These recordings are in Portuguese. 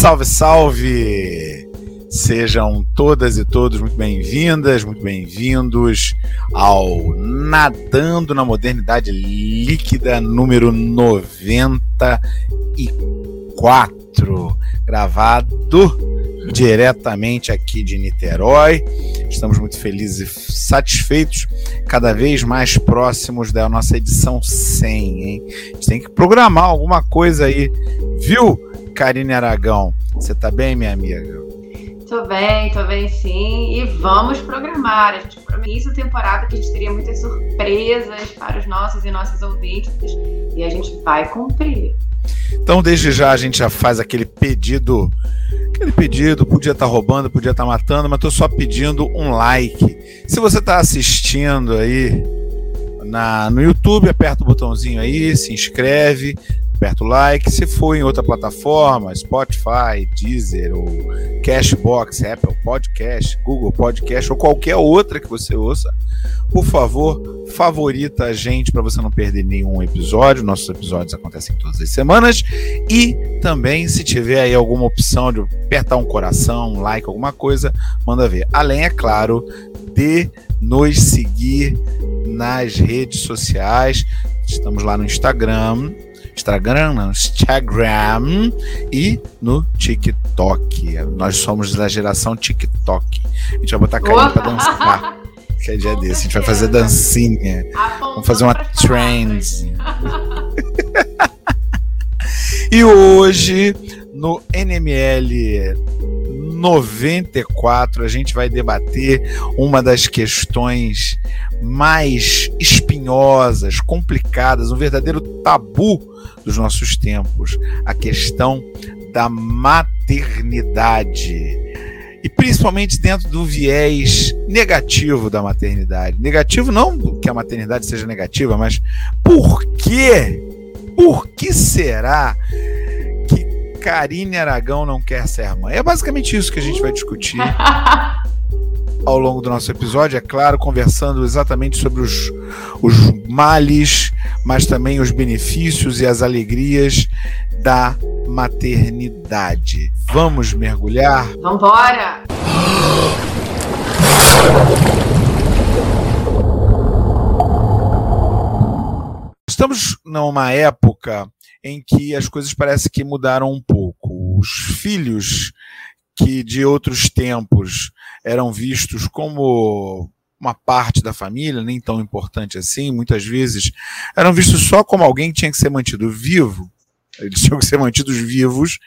Salve, salve! Sejam todas e todos muito bem-vindas, muito bem-vindos ao Nadando na Modernidade Líquida número 94, gravado diretamente aqui de Niterói. Estamos muito felizes e satisfeitos, cada vez mais próximos da nossa edição 100, hein? A gente tem que programar alguma coisa aí, viu? Karine Aragão. Você tá bem, minha amiga? Tô bem, tô bem sim. E vamos programar. A gente prometeu temporada que a gente teria muitas surpresas para os nossos e nossas ouvintes. E a gente vai cumprir. Então, desde já, a gente já faz aquele pedido. Aquele pedido, podia estar tá roubando, podia estar tá matando, mas estou só pedindo um like. Se você está assistindo aí na, no YouTube, aperta o botãozinho aí, se inscreve, aperta o like. Se for em outra plataforma, Spotify, Deezer ou Cashbox, Apple Podcast, Google Podcast ou qualquer outra que você ouça, por favor, favorita a gente para você não perder nenhum episódio. Nossos episódios acontecem todas as semanas. E também, se tiver aí alguma opção de apertar um coração, um like, alguma coisa, manda ver. Além, é claro, de nos seguir nas redes sociais. Estamos lá no Instagram, Instagram, não, Instagram e no TikTok. Nós somos da geração TikTok. A gente vai botar a carinha pra dançar. Que é dia Com desse. A gente vai fazer dancinha. Vamos fazer uma trend. e hoje, no NML 94, a gente vai debater uma das questões mais espinhosas, complicadas, um verdadeiro tabu dos nossos tempos, a questão da maternidade. E principalmente dentro do viés negativo da maternidade. Negativo não que a maternidade seja negativa, mas por quê? Por que será que Karine Aragão não quer ser mãe? É basicamente isso que a gente vai discutir ao longo do nosso episódio, é claro, conversando exatamente sobre os, os males, mas também os benefícios e as alegrias da maternidade. Vamos mergulhar? Vamos Estamos numa época em que as coisas parecem que mudaram um pouco. Os filhos que de outros tempos eram vistos como uma parte da família, nem tão importante assim, muitas vezes eram vistos só como alguém que tinha que ser mantido vivo, eles tinham que ser mantidos vivos.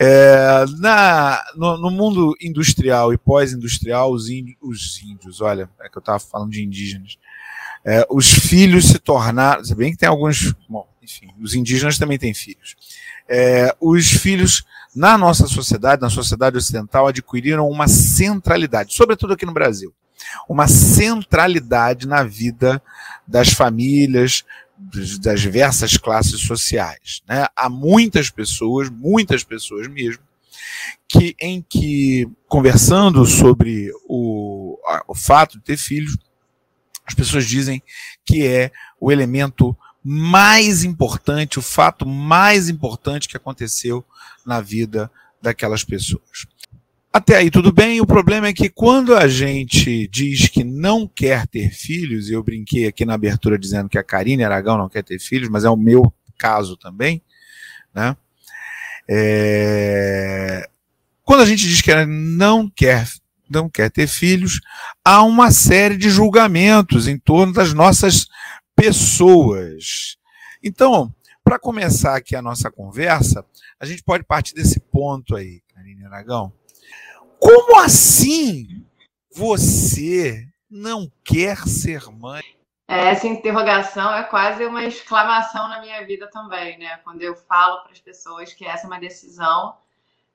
É, na, no, no, mundo industrial e pós-industrial, os, os, índios, olha, é que eu estava falando de indígenas, é, os filhos se tornaram, se bem que tem alguns, bom, enfim, os indígenas também têm filhos. É, os filhos na nossa sociedade, na sociedade ocidental, adquiriram uma centralidade, sobretudo aqui no Brasil, uma centralidade na vida das famílias, das diversas classes sociais. Né? Há muitas pessoas, muitas pessoas mesmo, que em que, conversando sobre o, o fato de ter filhos, as pessoas dizem que é o elemento mais importante, o fato mais importante que aconteceu na vida daquelas pessoas. Até aí tudo bem, o problema é que quando a gente diz que não quer ter filhos, e eu brinquei aqui na abertura dizendo que a Karine Aragão não quer ter filhos, mas é o meu caso também, né? É... Quando a gente diz que não quer não quer ter filhos, há uma série de julgamentos em torno das nossas pessoas. Então, para começar aqui a nossa conversa, a gente pode partir desse ponto aí, Karine Aragão. Como assim você não quer ser mãe? Essa interrogação é quase uma exclamação na minha vida também, né? Quando eu falo para as pessoas que essa é uma decisão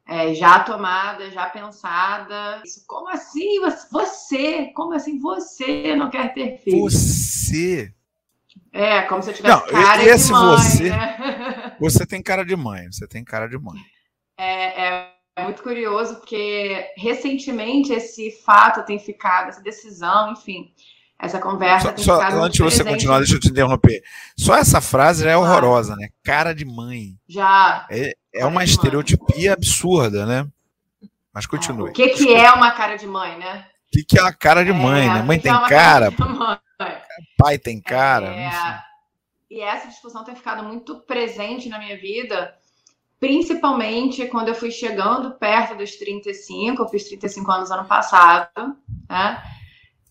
é, já tomada, já pensada. Isso, como assim você? Como assim você não quer ter filho? Você é, como se eu tivesse não, cara esse de mãe. Você, né? você tem cara de mãe, você tem cara de mãe. É, é, muito curioso, porque recentemente esse fato tem ficado, essa decisão, enfim, essa conversa só, tem só, ficado. Antes de você presente. continuar, deixa eu te interromper. Só essa frase já é horrorosa, né? Cara de mãe. Já. É, É uma estereotipia absurda, né? Mas continue. É, o que, que é uma cara de mãe, né? O que, que é uma cara de mãe, é, né? Mãe tem é cara. cara pai tem cara. É, e essa discussão tem ficado muito presente na minha vida, principalmente quando eu fui chegando perto dos 35, eu fiz 35 anos ano passado, né?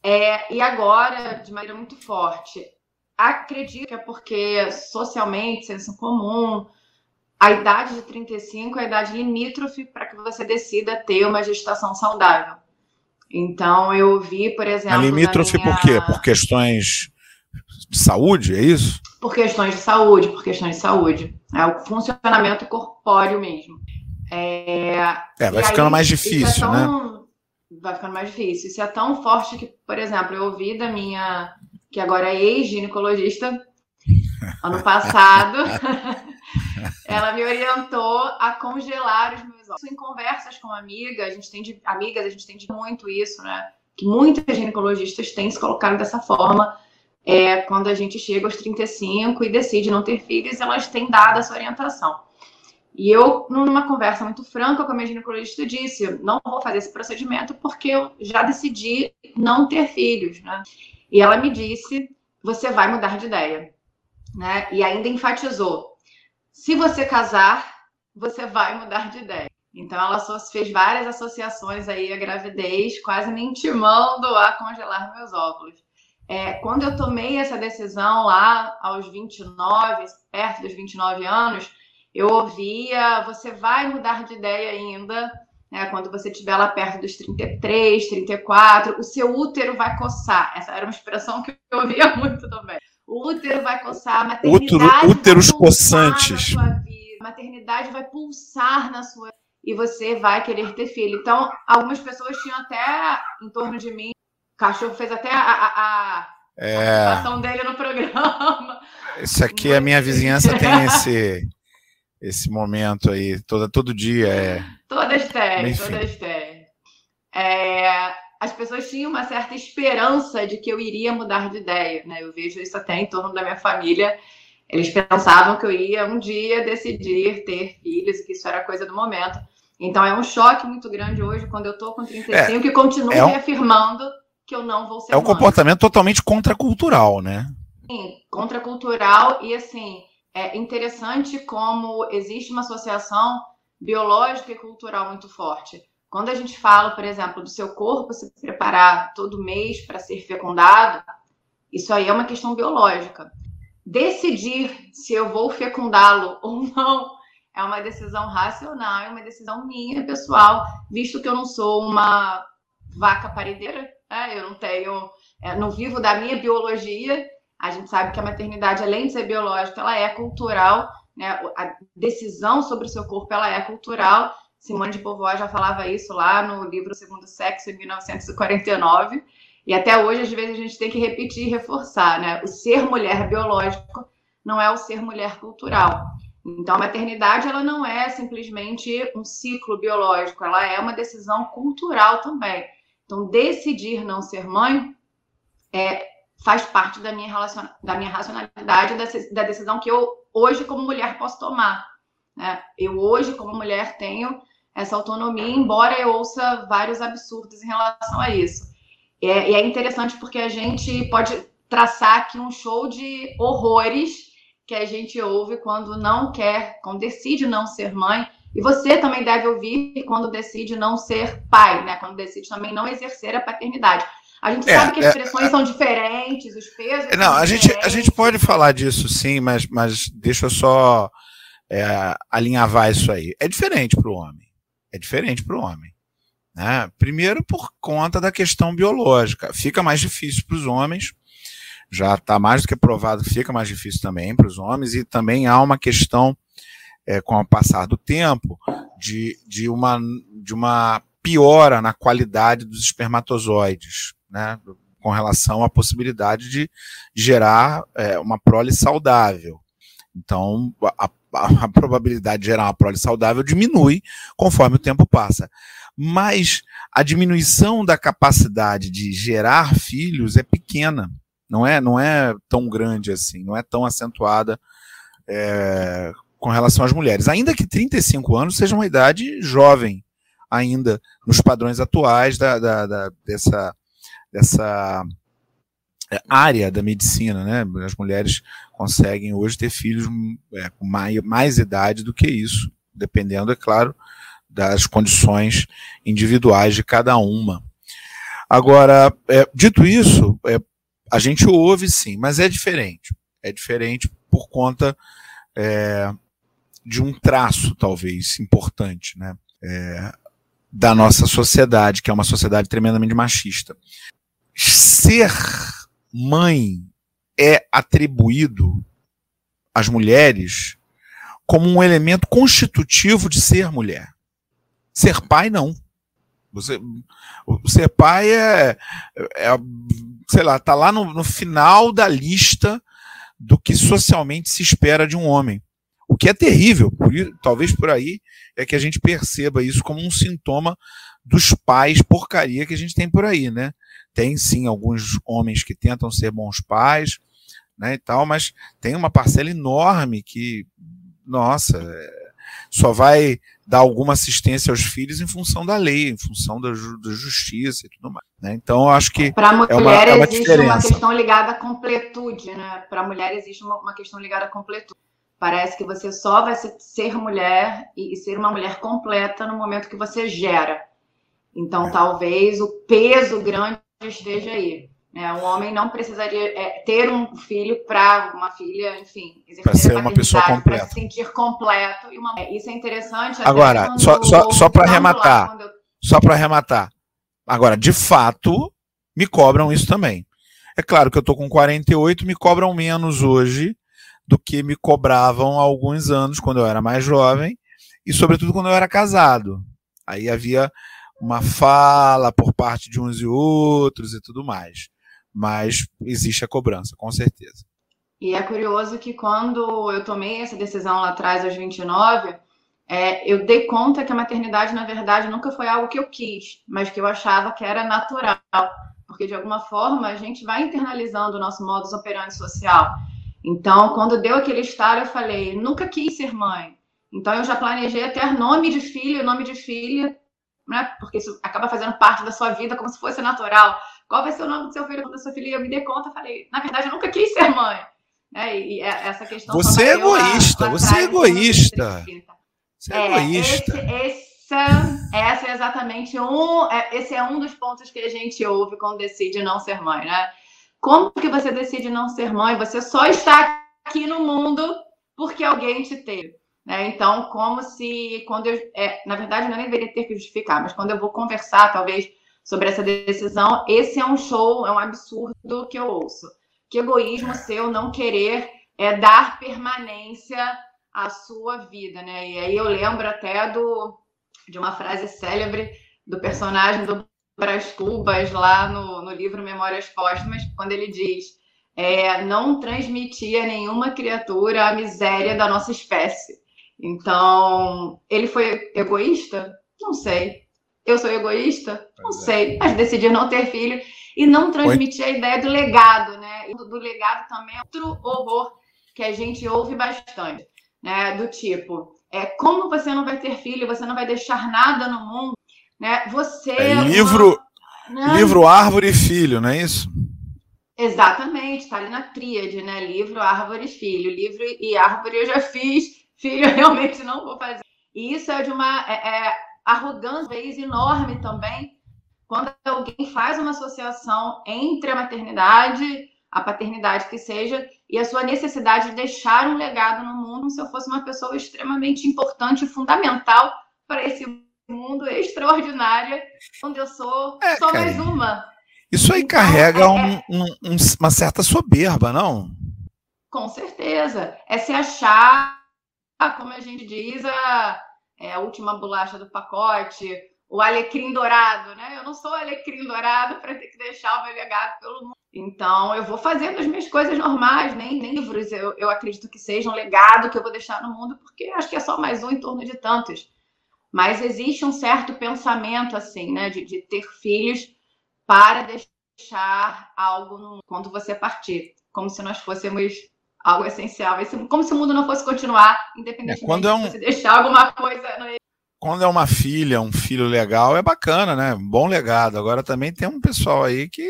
É, e agora, de maneira muito forte. Acredito que é porque socialmente, senso comum, a idade de 35 é a idade limítrofe para que você decida ter uma gestação saudável. Então, eu vi, por exemplo. A limítrofe minha... por quê? Por questões de saúde, é isso? Por questões de saúde, por questões de saúde. É o funcionamento corpóreo mesmo. É, é vai ficando aí, mais é difícil, é tão... né? Vai ficando mais difícil. Isso é tão forte que, por exemplo, eu ouvi da minha, que agora é ex-ginecologista, ano passado, ela me orientou a congelar os meus óvulos. Em conversas com amigas, a gente tem de, amigas, a gente tem de muito isso, né? Que muitas ginecologistas têm se colocado dessa forma. É, quando a gente chega aos 35 e decide não ter filhos, elas têm dado essa orientação. E eu, numa conversa muito franca com a minha ginecologista, disse: não vou fazer esse procedimento porque eu já decidi não ter filhos, né? E ela me disse: você vai mudar de ideia, né? E ainda enfatizou: se você casar, você vai mudar de ideia. Então ela fez várias associações aí à gravidez, quase me intimando a congelar meus óvulos. É, quando eu tomei essa decisão lá aos 29, perto dos 29 anos, eu ouvia: você vai mudar de ideia ainda, né, quando você estiver lá perto dos 33, 34, o seu útero vai coçar. Essa era uma expressão que eu ouvia muito também. O útero vai coçar, a maternidade Útero, úteros coçantes. A maternidade vai pulsar na sua e você vai querer ter filho. Então, algumas pessoas tinham até em torno de mim, o cachorro fez até a, a, a, é... a dele no programa. Isso aqui, a minha vizinhança tem esse esse momento aí, toda, todo dia. É... Todas têm, todas têm. É, as pessoas tinham uma certa esperança de que eu iria mudar de ideia, né? Eu vejo isso até em torno da minha família. Eles pensavam que eu ia um dia decidir ter filhos, que isso era coisa do momento. Então é um choque muito grande hoje quando eu tô com 35 é, e continuo é um, reafirmando que eu não vou ser É um mãe. comportamento totalmente contracultural, né? Sim, contracultural e assim, é interessante como existe uma associação biológica e cultural muito forte. Quando a gente fala, por exemplo, do seu corpo se preparar todo mês para ser fecundado, isso aí é uma questão biológica. Decidir se eu vou fecundá-lo ou não é uma decisão racional, é uma decisão minha, pessoal, visto que eu não sou uma vaca parideira, né? eu não tenho, é, não vivo da minha biologia, a gente sabe que a maternidade, além de ser biológica, ela é cultural, né? A decisão sobre o seu corpo, ela é cultural. Simone de Beauvoir já falava isso lá no livro Segundo Sexo, em 1949. E até hoje, às vezes, a gente tem que repetir e reforçar, né? O ser mulher biológico não é o ser mulher cultural. Então, a maternidade, ela não é simplesmente um ciclo biológico, ela é uma decisão cultural também. Então, decidir não ser mãe é, faz parte da minha, relacion... da minha racionalidade, da decisão que eu, hoje, como mulher, posso tomar. Né? Eu, hoje, como mulher, tenho essa autonomia, embora eu ouça vários absurdos em relação a isso. E é, e é interessante porque a gente pode traçar aqui um show de horrores que a gente ouve quando não quer, quando decide não ser mãe. E você também deve ouvir quando decide não ser pai, né? Quando decide também não exercer a paternidade. A gente é, sabe que as expressões é, são diferentes, os pesos. Não, a gente, a gente pode falar disso sim, mas, mas deixa eu só é, alinhavar isso aí. É diferente para o homem. É diferente para o homem. Né? Primeiro, por conta da questão biológica. Fica mais difícil para os homens. Já está mais do que provado fica mais difícil também para os homens. E também há uma questão, é, com o passar do tempo, de, de, uma, de uma piora na qualidade dos espermatozoides né, com relação à possibilidade de gerar é, uma prole saudável. Então, a, a, probabilidade de gerar uma prole saudável diminui conforme o tempo passa. Mas a diminuição da capacidade de gerar filhos é pequena, não é, não é tão grande assim, não é tão acentuada é, com relação às mulheres. Ainda que 35 anos seja uma idade jovem, ainda nos padrões atuais da, da, da dessa, dessa é, área da medicina, né? As mulheres conseguem hoje ter filhos é, com mais, mais idade do que isso, dependendo, é claro, das condições individuais de cada uma. Agora, é, dito isso, é, a gente ouve sim, mas é diferente. É diferente por conta é, de um traço, talvez, importante, né? É, da nossa sociedade, que é uma sociedade tremendamente machista. Ser mãe é atribuído às mulheres como um elemento constitutivo de ser mulher. Ser pai, não. Você, ser pai é, é sei lá, tá lá no, no final da lista do que socialmente se espera de um homem. O que é terrível, por, talvez por aí é que a gente perceba isso como um sintoma dos pais porcaria que a gente tem por aí, né? Tem sim alguns homens que tentam ser bons pais, né, e tal, mas tem uma parcela enorme que, nossa, é, só vai dar alguma assistência aos filhos em função da lei, em função da, ju da justiça e tudo mais. Né? Então, eu acho que para mulher é uma, é uma existe diferença. uma questão ligada à completude, né? Para a mulher existe uma, uma questão ligada à completude. Parece que você só vai ser mulher e ser uma mulher completa no momento que você gera. Então, é. talvez o peso grande esteja aí. Né? Um homem não precisaria é, ter um filho para uma filha, enfim, para ser uma pessoa completa, para se sentir completo. E uma... Isso é interessante. Agora, só, só, só para arrematar, eu... só para arrematar. Agora, de fato, me cobram isso também. É claro que eu estou com 48, me cobram menos hoje do que me cobravam há alguns anos, quando eu era mais jovem, e sobretudo quando eu era casado. Aí havia uma fala por parte de uns e outros e tudo mais. Mas existe a cobrança, com certeza. E é curioso que quando eu tomei essa decisão lá atrás, aos 29, é, eu dei conta que a maternidade, na verdade, nunca foi algo que eu quis, mas que eu achava que era natural. Porque, de alguma forma, a gente vai internalizando o nosso modus operandi social. Então, quando deu aquele estalo, eu falei, nunca quis ser mãe. Então, eu já planejei até nome de filho, nome de filha, né? Porque isso acaba fazendo parte da sua vida como se fosse natural. Qual vai ser o nome do seu filho, da sua filha? Eu me dei conta, falei, na verdade, eu nunca quis ser mãe. É, e essa questão. Você é egoísta, você é egoísta. Você é, é egoísta. Esse, essa, essa é exatamente um. É, esse é um dos pontos que a gente ouve quando decide não ser mãe, né? Como que você decide não ser mãe? Você só está aqui no mundo porque alguém te teve. Né? Então, como se quando eu. É, na verdade, eu não deveria ter que justificar, mas quando eu vou conversar, talvez, sobre essa decisão, esse é um show, é um absurdo que eu ouço. Que egoísmo seu não querer é, dar permanência à sua vida, né? E aí eu lembro até do, de uma frase célebre do personagem do Brás Cubas lá no, no livro Memórias Póstumas, quando ele diz é, não transmitir a nenhuma criatura a miséria da nossa espécie. Então, ele foi egoísta? Não sei. Eu sou egoísta? Não é. sei. Mas decidi não ter filho e não transmitir a ideia do legado, né? Do, do legado também é outro horror que a gente ouve bastante, né? Do tipo, é como você não vai ter filho, você não vai deixar nada no mundo né? Você é, livro, uma... livro, árvore e filho, não é isso? Exatamente, está ali na tríade, né? Livro, árvore e filho. Livro e árvore eu já fiz, filho eu realmente não vou fazer. E isso é de uma é, é, arrogância enorme também, quando alguém faz uma associação entre a maternidade, a paternidade que seja, e a sua necessidade de deixar um legado no mundo se eu fosse uma pessoa extremamente importante e fundamental para esse mundo extraordinária, onde eu sou é, só cara, mais uma. Isso aí então, carrega é, um, um, uma certa soberba, não? Com certeza. É se achar, como a gente diz, a, é, a última bolacha do pacote, o alecrim dourado, né? Eu não sou alecrim dourado para ter que deixar o meu legado pelo mundo. Então, eu vou fazendo as minhas coisas normais, nem, nem livros eu, eu acredito que sejam um legado que eu vou deixar no mundo, porque acho que é só mais um em torno de tantos. Mas existe um certo pensamento, assim, né, de, de ter filhos para deixar algo no, quando você partir, como se nós fôssemos algo essencial. Como se o mundo não fosse continuar, independente é, quando é um... de você deixar alguma coisa. No... Quando é uma filha, um filho legal, é bacana, né? Bom legado. Agora também tem um pessoal aí que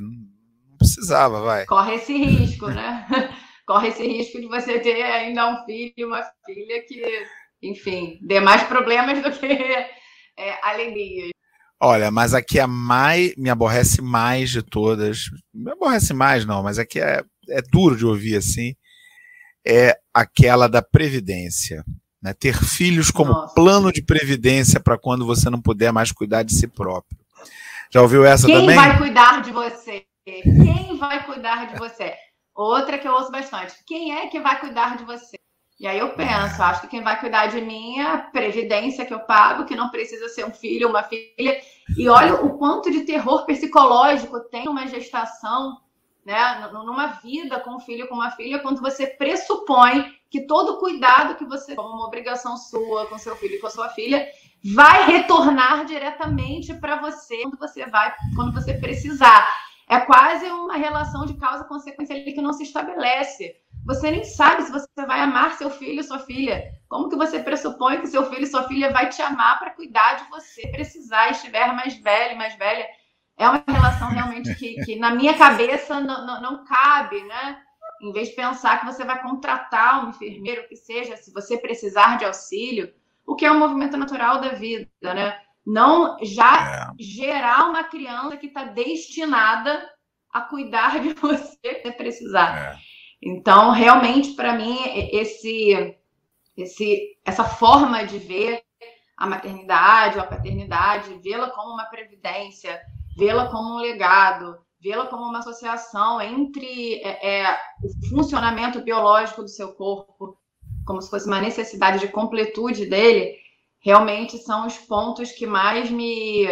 não precisava, vai. Corre esse risco, né? Corre esse risco de você ter ainda um filho e uma filha que, enfim, dê mais problemas do que é, alegrias. Olha, mas aqui é mais, me aborrece mais de todas. Me aborrece mais, não, mas aqui é, é duro de ouvir assim. É aquela da previdência. Né? Ter filhos como Nossa. plano de previdência para quando você não puder mais cuidar de si próprio. Já ouviu essa Quem também? Quem vai cuidar de você? Quem vai cuidar de você? Outra que eu ouço bastante. Quem é que vai cuidar de você? E aí eu penso, acho que quem vai cuidar de mim é a previdência que eu pago, que não precisa ser um filho, uma filha. E olha o quanto de terror psicológico tem uma gestação, né, numa vida com um filho, com uma filha, quando você pressupõe que todo cuidado que você como uma obrigação sua com seu filho e com sua filha vai retornar diretamente para você quando você vai, quando você precisar. É quase uma relação de causa-consequência ali que não se estabelece. Você nem sabe se você vai amar seu filho ou sua filha. Como que você pressupõe que seu filho e sua filha vai te amar para cuidar de você, precisar, estiver mais velho, mais velha? É uma relação realmente que, que na minha cabeça não, não, não cabe, né? Em vez de pensar que você vai contratar um enfermeiro, que seja, se você precisar de auxílio, o que é um movimento natural da vida, né? Não já é. gerar uma criança que está destinada a cuidar de você se precisar. É. Então, realmente, para mim, esse, esse, essa forma de ver a maternidade ou a paternidade, vê-la como uma previdência, vê-la como um legado, vê-la como uma associação entre é, é, o funcionamento biológico do seu corpo, como se fosse uma necessidade de completude dele, realmente são os pontos que mais me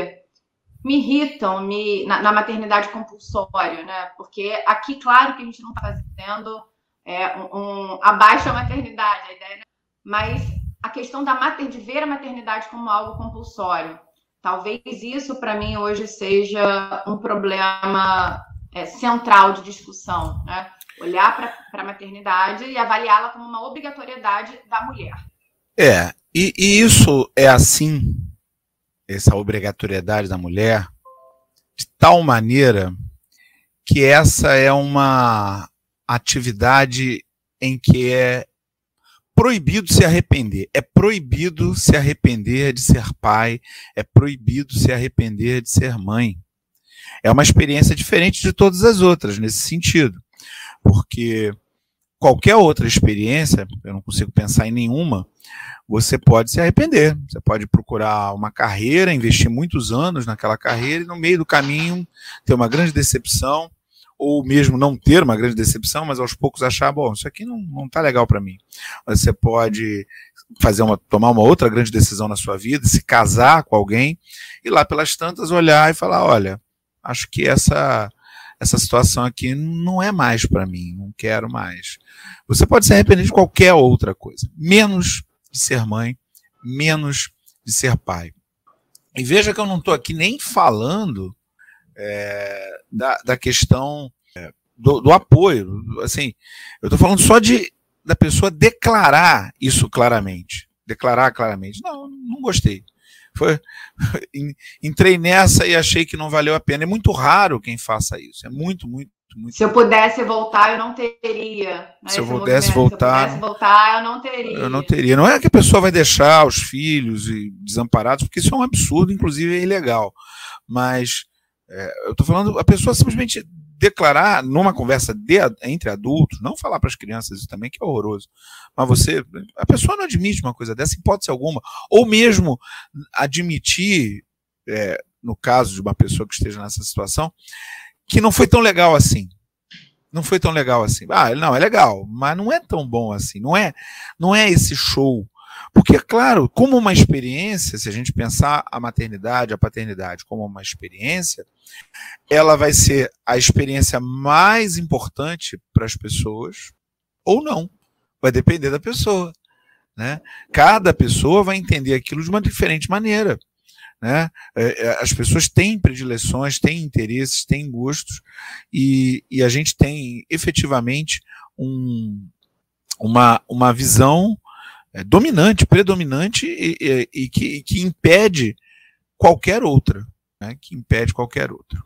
me irritam me, na, na, maternidade compulsória, né? Porque aqui, claro que a gente não está fazendo é, um, um abaixo a maternidade, a ideia, né? mas a questão da mater, de ver a maternidade como algo compulsório. Talvez isso, para mim, hoje seja um problema é, central de discussão, né? Olhar para a maternidade e avaliá-la como uma obrigatoriedade da mulher. É, e, e isso é assim essa obrigatoriedade da mulher de tal maneira que essa é uma atividade em que é proibido se arrepender. É proibido se arrepender de ser pai, é proibido se arrepender de ser mãe. É uma experiência diferente de todas as outras nesse sentido, porque qualquer outra experiência, eu não consigo pensar em nenhuma, você pode se arrepender. Você pode procurar uma carreira, investir muitos anos naquela carreira e no meio do caminho ter uma grande decepção, ou mesmo não ter uma grande decepção, mas aos poucos achar, bom, isso aqui não, não tá legal para mim. Você pode fazer uma, tomar uma outra grande decisão na sua vida, se casar com alguém e lá pelas tantas olhar e falar, olha, acho que essa essa situação aqui não é mais para mim, não quero mais. Você pode se arrepender de qualquer outra coisa, menos de ser mãe, menos de ser pai. E veja que eu não estou aqui nem falando é, da, da questão é, do, do, apoio. Assim, eu estou falando só de da pessoa declarar isso claramente. Declarar claramente. Não, não gostei. Foi, entrei nessa e achei que não valeu a pena. É muito raro quem faça isso. É muito, muito, muito. Se eu pudesse voltar, eu não teria. Né, se eu pudesse voltar. Se eu pudesse voltar, eu não teria. Eu não teria. Não é que a pessoa vai deixar os filhos desamparados, porque isso é um absurdo, inclusive é ilegal. Mas é, eu estou falando, a pessoa simplesmente declarar numa conversa de, entre adultos, não falar para as crianças isso também, que é horroroso. Mas você, a pessoa não admite uma coisa dessa, hipótese alguma. Ou mesmo admitir, é, no caso de uma pessoa que esteja nessa situação, que não foi tão legal assim. Não foi tão legal assim. Ah, não, é legal, mas não é tão bom assim. Não é, não é esse show. Porque, claro, como uma experiência, se a gente pensar a maternidade, a paternidade como uma experiência, ela vai ser a experiência mais importante para as pessoas ou não. Vai depender da pessoa. Né? Cada pessoa vai entender aquilo de uma diferente maneira. Né? É, é, as pessoas têm predileções, têm interesses, têm gostos, e, e a gente tem efetivamente um, uma, uma visão é, dominante, predominante e, e, e que, que, impede qualquer outra, né, que impede qualquer outra.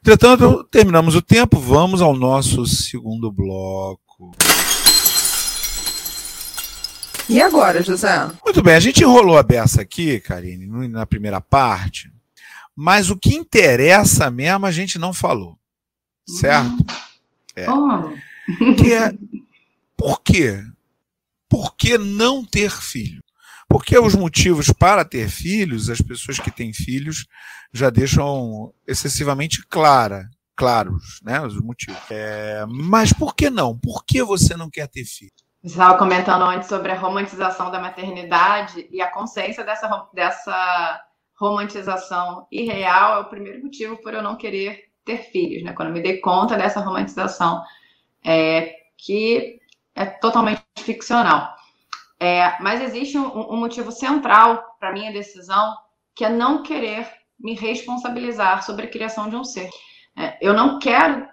Entretanto, terminamos o tempo, vamos ao nosso segundo bloco. E agora, José? Muito bem, a gente enrolou a beça aqui, Karine, na primeira parte, mas o que interessa mesmo a gente não falou. Certo? É. Oh. Que é, por quê? Por que não ter filho? Porque os motivos para ter filhos, as pessoas que têm filhos já deixam excessivamente clara, claros, né, os motivos. É, mas por que não? Por que você não quer ter filho? Estava comentando antes sobre a romantização da maternidade e a consciência dessa, dessa romantização irreal é o primeiro motivo por eu não querer ter filhos, né? Quando eu me dei conta dessa romantização, é, que é totalmente ficcional. É, mas existe um, um motivo central para minha decisão, que é não querer me responsabilizar sobre a criação de um ser. É, eu não quero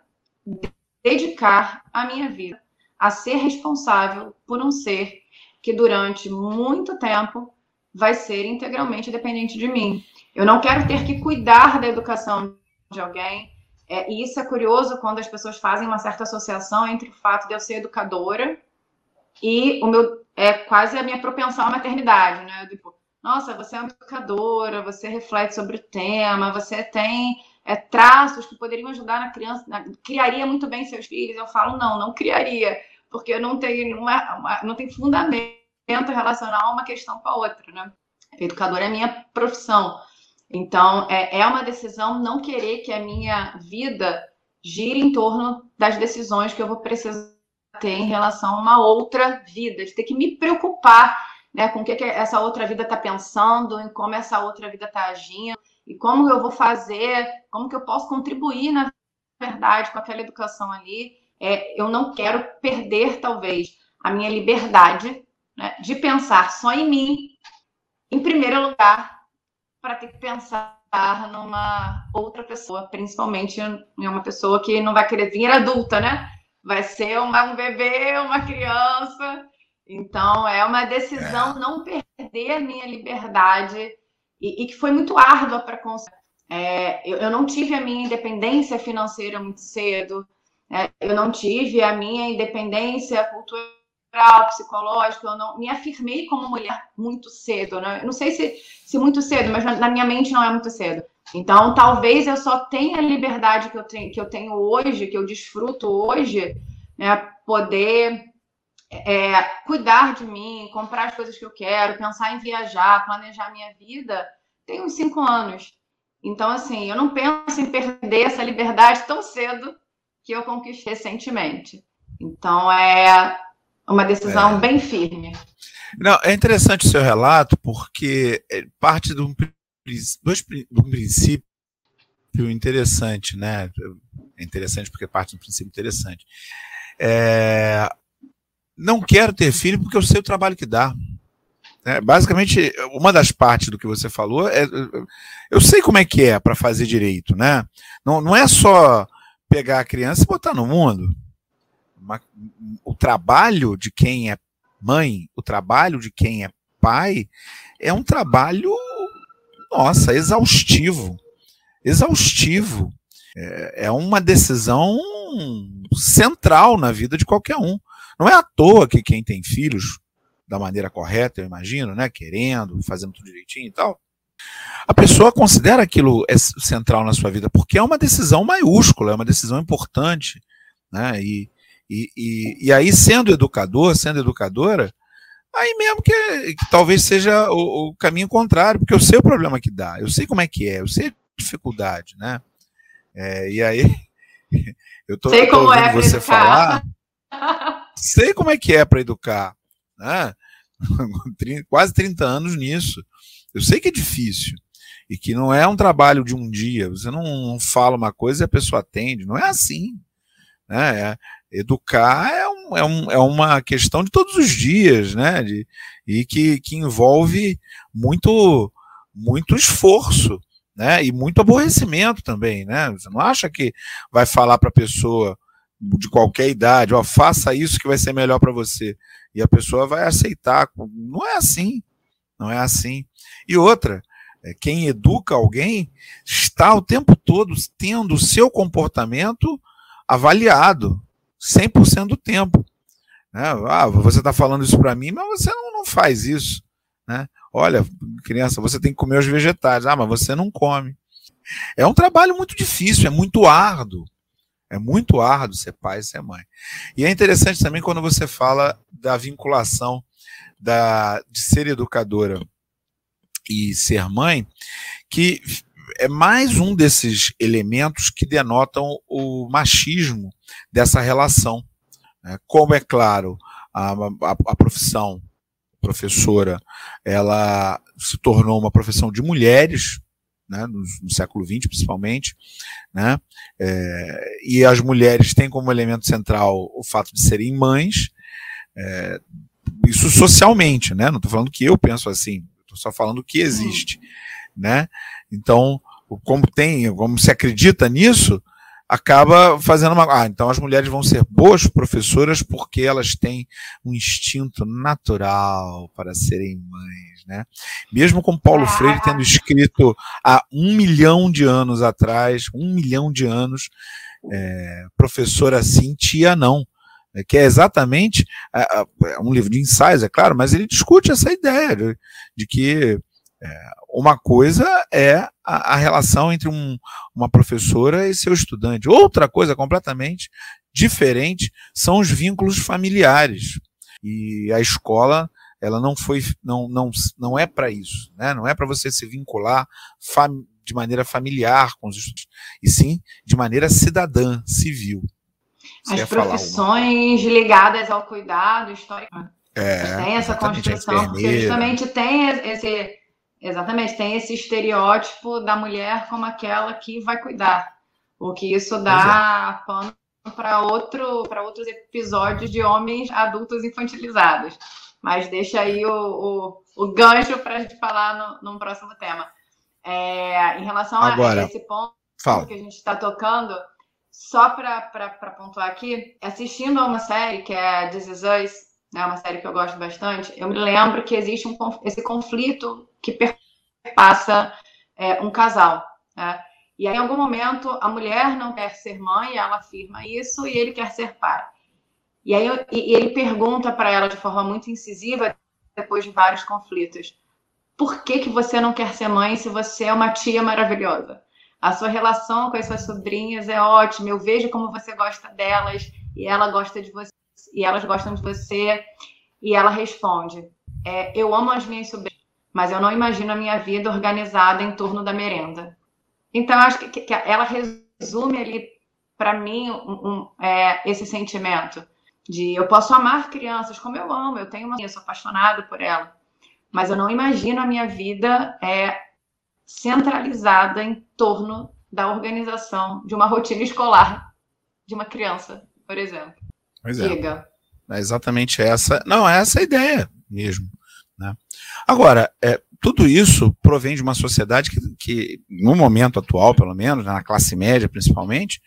dedicar a minha vida a ser responsável por um ser que durante muito tempo vai ser integralmente dependente de mim. Eu não quero ter que cuidar da educação de alguém. É, e isso é curioso quando as pessoas fazem uma certa associação entre o fato de eu ser educadora e o meu é quase a minha propensão à maternidade, né? Tipo, nossa, você é uma educadora, você reflete sobre o tema, você tem é, traços que poderiam ajudar na criança, na, criaria muito bem seus filhos. Eu falo, não, não criaria, porque eu não tenho nenhuma, uma, não tenho fundamento relacional uma questão com a outra, né? Educadora é minha profissão. Então, é, é uma decisão não querer que a minha vida gire em torno das decisões que eu vou precisar ter em relação a uma outra vida, de ter que me preocupar né, com o que, que essa outra vida está pensando, em como essa outra vida está agindo e como eu vou fazer, como que eu posso contribuir, na verdade, com aquela educação ali. É, eu não quero perder, talvez, a minha liberdade né, de pensar só em mim, em primeiro lugar, para ter que pensar numa outra pessoa, principalmente em uma pessoa que não vai querer vir adulta, né? Vai ser uma, um bebê, uma criança. Então, é uma decisão é. não perder a minha liberdade e, e que foi muito árdua para conseguir. É, eu, eu, não tive a minha independência financeira muito cedo, é, eu não tive a minha independência cultural, psicológica, eu não me afirmei como mulher muito cedo. Né? Não sei se, se muito cedo, mas na, na minha mente não é muito cedo. Então, talvez eu só tenha a liberdade que eu tenho, que eu tenho hoje, que eu desfruto hoje, né, poder é, cuidar de mim, comprar as coisas que eu quero, pensar em viajar, planejar minha vida, tem uns cinco anos. Então, assim, eu não penso em perder essa liberdade tão cedo que eu conquistei recentemente. Então, é uma decisão é. bem firme. Não, é interessante o seu relato, porque é parte de um, de um princípio interessante, né? É interessante porque parte de um princípio interessante. É, não quero ter filho porque eu sei o trabalho que dá. É, basicamente, uma das partes do que você falou é. Eu sei como é que é para fazer direito, né? Não, não é só pegar a criança e botar no mundo. O trabalho de quem é mãe, o trabalho de quem é pai, é um trabalho, nossa, exaustivo. Exaustivo. É, é uma decisão central na vida de qualquer um. Não é à toa que quem tem filhos da maneira correta, eu imagino, né, querendo, fazendo tudo direitinho e tal, a pessoa considera aquilo central na sua vida, porque é uma decisão maiúscula, é uma decisão importante, né, e, e, e, e aí sendo educador, sendo educadora, aí mesmo que, que talvez seja o, o, caminho contrário, porque eu sei o problema que dá, eu sei como é que é, eu sei a dificuldade, né, é, e aí eu tô, sei tô como é você falar sei como é que é para educar. Né? Quase 30 anos nisso. Eu sei que é difícil. E que não é um trabalho de um dia. Você não fala uma coisa e a pessoa atende. Não é assim. Né? Educar é, um, é, um, é uma questão de todos os dias, né? De, e que, que envolve muito, muito esforço. Né? E muito aborrecimento também, né? Você não acha que vai falar para a pessoa de qualquer idade, ó, faça isso que vai ser melhor para você. E a pessoa vai aceitar. Não é assim. Não é assim. E outra, é, quem educa alguém está o tempo todo tendo o seu comportamento avaliado 100% do tempo. Né? Ah, você está falando isso para mim, mas você não, não faz isso. Né? Olha, criança, você tem que comer os vegetais. Ah, mas você não come. É um trabalho muito difícil, é muito árduo. É muito árduo ser pai e ser mãe. E é interessante também quando você fala da vinculação da, de ser educadora e ser mãe, que é mais um desses elementos que denotam o machismo dessa relação. Né? Como é claro, a, a, a profissão professora ela se tornou uma profissão de mulheres, né, no, no, século XX principalmente, né, é, e as mulheres têm como elemento central o fato de serem mães, é, isso socialmente, né, não estou falando que eu penso assim, estou só falando que existe, né, então, como tem, como se acredita nisso, acaba fazendo uma. Ah, então as mulheres vão ser boas professoras porque elas têm um instinto natural para serem mães, né? Mesmo com Paulo ah. Freire tendo escrito há um milhão de anos atrás, um milhão de anos, é, professora sim, tia não. Né? Que é exatamente é, é um livro de ensaios, é claro, mas ele discute essa ideia de, de que é, uma coisa é a, a relação entre um, uma professora e seu estudante. Outra coisa completamente diferente são os vínculos familiares. E a escola ela não foi não não, não é para isso, né? Não é para você se vincular de maneira familiar com os estudantes, e sim de maneira cidadã, civil. Você As profissões ligadas ao cuidado histórico é, tem essa construção, porque justamente tem esse Exatamente, tem esse estereótipo da mulher como aquela que vai cuidar. O que isso dá é. pano para outro, outros episódios de homens adultos infantilizados. Mas deixa aí o, o, o gancho para a gente falar no, num próximo tema. É, em relação Agora, a esse ponto fala. que a gente está tocando, só para pontuar aqui, assistindo a uma série que é This Is Us, né, uma série que eu gosto bastante, eu me lembro que existe um, esse conflito que perpassa é, um casal. Né? E aí, em algum momento, a mulher não quer ser mãe, ela afirma isso, e ele quer ser pai. E aí e ele pergunta para ela de forma muito incisiva, depois de vários conflitos, por que, que você não quer ser mãe se você é uma tia maravilhosa? A sua relação com as suas sobrinhas é ótima, eu vejo como você gosta delas, e ela gosta de você, e elas gostam de você. E ela responde: é, Eu amo as minhas sobrinhas mas eu não imagino a minha vida organizada em torno da merenda. Então, acho que, que ela resume ali, para mim, um, um, é, esse sentimento de eu posso amar crianças como eu amo, eu tenho uma, eu sou apaixonada por ela, mas eu não imagino a minha vida é, centralizada em torno da organização de uma rotina escolar de uma criança, por exemplo. Pois é. Diga. É exatamente essa. Não, é essa a ideia mesmo. Né? Agora, é, tudo isso provém de uma sociedade que, que, no momento atual, pelo menos, na classe média principalmente,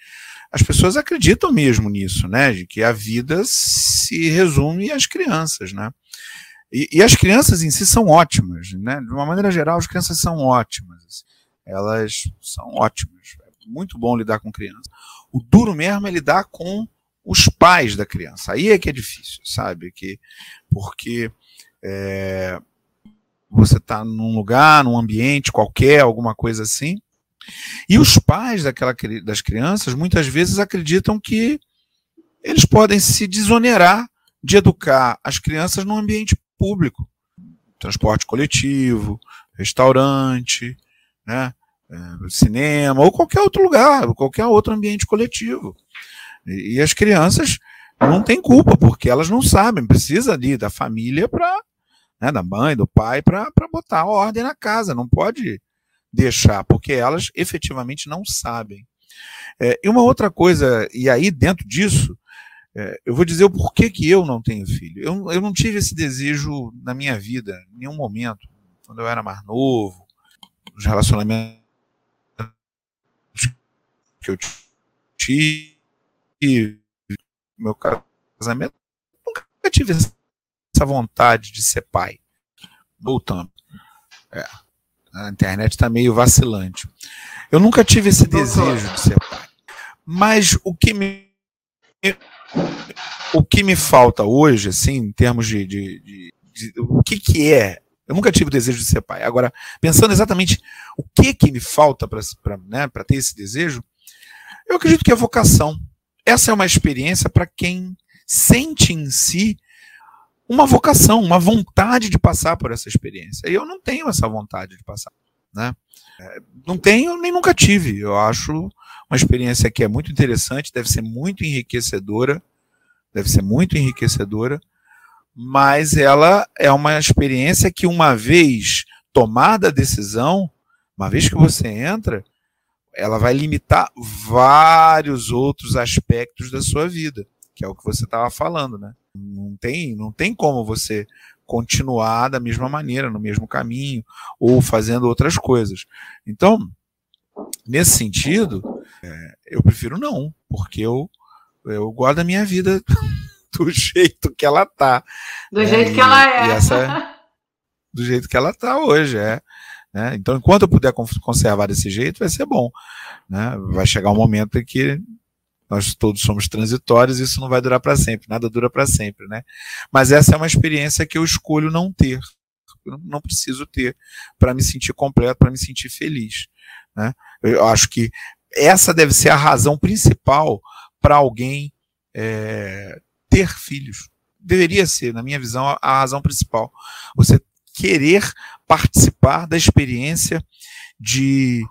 as pessoas acreditam mesmo nisso, né? De que a vida se resume às crianças, né? E, e, as crianças em si são ótimas, né? De uma maneira geral, as crianças são ótimas. Elas são ótimas. É muito bom lidar com criança. O duro mesmo é lidar com os pais da criança. Aí é que é difícil, sabe? Que, porque é, você está num lugar, num ambiente qualquer, alguma coisa assim. E os pais daquela, das crianças muitas vezes acreditam que eles podem se desonerar de educar as crianças num ambiente público. Transporte coletivo, restaurante, né, é, cinema, ou qualquer outro lugar, qualquer outro ambiente coletivo. E, e as crianças não têm culpa, porque elas não sabem, precisa ali da família para né, da mãe, do pai, para botar ordem na casa. Não pode deixar, porque elas efetivamente não sabem. É, e uma outra coisa, e aí dentro disso, é, eu vou dizer o porquê que eu não tenho filho. Eu, eu não tive esse desejo na minha vida, em nenhum momento. Quando eu era mais novo, os relacionamentos que eu tive, meu casamento, nunca tive essa vontade de ser pai. Voltando. É, a internet está meio vacilante. Eu nunca tive esse desejo de ser pai. Mas o que me o que me falta hoje, assim, em termos de, de, de, de, o que que é, eu nunca tive o desejo de ser pai. Agora, pensando exatamente o que que me falta para né, ter esse desejo, eu acredito que é vocação. Essa é uma experiência para quem sente em si uma vocação, uma vontade de passar por essa experiência. E eu não tenho essa vontade de passar. Né? É, não tenho nem nunca tive. Eu acho uma experiência que é muito interessante, deve ser muito enriquecedora, deve ser muito enriquecedora, mas ela é uma experiência que uma vez tomada a decisão, uma vez que você entra, ela vai limitar vários outros aspectos da sua vida, que é o que você estava falando, né? Não tem, não tem como você continuar da mesma maneira, no mesmo caminho, ou fazendo outras coisas. Então, nesse sentido, é, eu prefiro não, porque eu, eu gosto da minha vida do jeito que ela tá. Do é, jeito que ela é. Essa, do jeito que ela tá hoje, é. Né? Então, enquanto eu puder conservar desse jeito, vai ser bom. Né? Vai chegar um momento em que nós todos somos transitórios isso não vai durar para sempre, nada dura para sempre. Né? Mas essa é uma experiência que eu escolho não ter. Não preciso ter para me sentir completo, para me sentir feliz. Né? Eu acho que essa deve ser a razão principal para alguém é, ter filhos. Deveria ser, na minha visão, a razão principal. Você querer participar da experiência de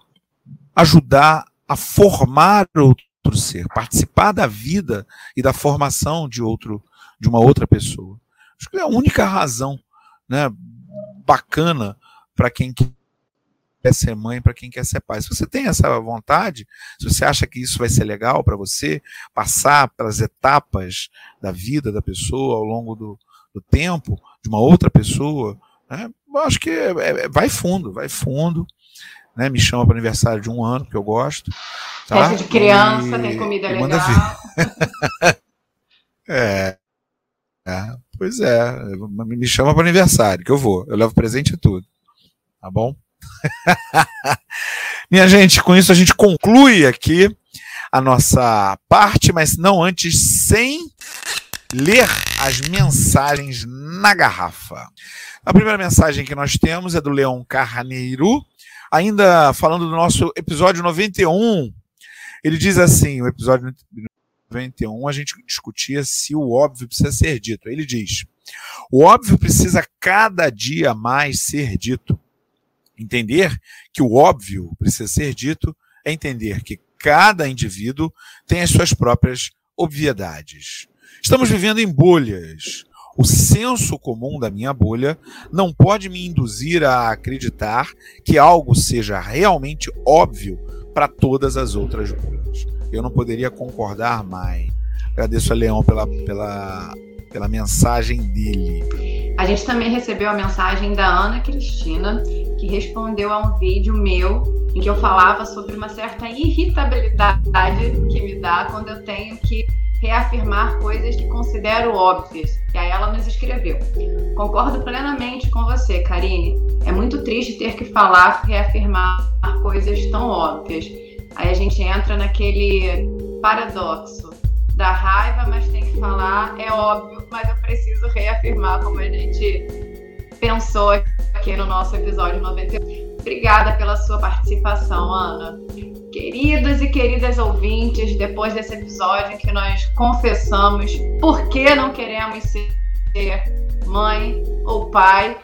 ajudar a formar outro ser, participar da vida e da formação de outro, de uma outra pessoa. Acho que é a única razão, né, bacana para quem quer ser mãe, para quem quer ser pai. Se você tem essa vontade, se você acha que isso vai ser legal para você, passar pelas etapas da vida da pessoa ao longo do, do tempo, de uma outra pessoa, né? Eu acho que é, é, vai fundo, vai fundo. Né? Me chama para aniversário de um ano, que eu gosto. Tá? Festa de criança, e, tem comida legal. é, é, pois é, me chama para aniversário, que eu vou. Eu levo presente e tudo. Tá bom? Minha gente, com isso a gente conclui aqui a nossa parte, mas não antes sem ler as mensagens na garrafa. A primeira mensagem que nós temos é do Leão Carneiro, ainda falando do nosso episódio 91. Ele diz assim: o episódio 91 a gente discutia se o óbvio precisa ser dito. Ele diz: o óbvio precisa cada dia mais ser dito. Entender que o óbvio precisa ser dito é entender que cada indivíduo tem as suas próprias obviedades. Estamos vivendo em bolhas. O senso comum da minha bolha não pode me induzir a acreditar que algo seja realmente óbvio para todas as outras bolhas. Eu não poderia concordar mais. Agradeço a Leão pela, pela, pela mensagem dele. A gente também recebeu a mensagem da Ana Cristina, que respondeu a um vídeo meu em que eu falava sobre uma certa irritabilidade que me dá quando eu tenho que reafirmar coisas que considero óbvias. E aí ela nos escreveu: Concordo plenamente com você, Karine. É muito triste ter que falar, reafirmar coisas tão óbvias. Aí a gente entra naquele paradoxo da raiva, mas tem que falar, é óbvio, mas eu preciso reafirmar como a gente pensou aqui no nosso episódio 91. Obrigada pela sua participação, Ana. Queridos e queridas ouvintes, depois desse episódio em que nós confessamos por que não queremos ser mãe ou pai,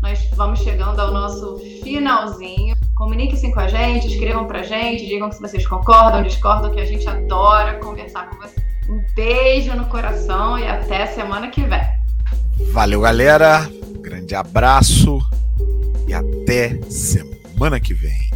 nós vamos chegando ao nosso finalzinho. Comuniquem-se com a gente, escrevam pra gente, digam se vocês concordam, discordam, que a gente adora conversar com vocês. Um beijo no coração e até semana que vem. Valeu, galera. Grande abraço e até semana que vem.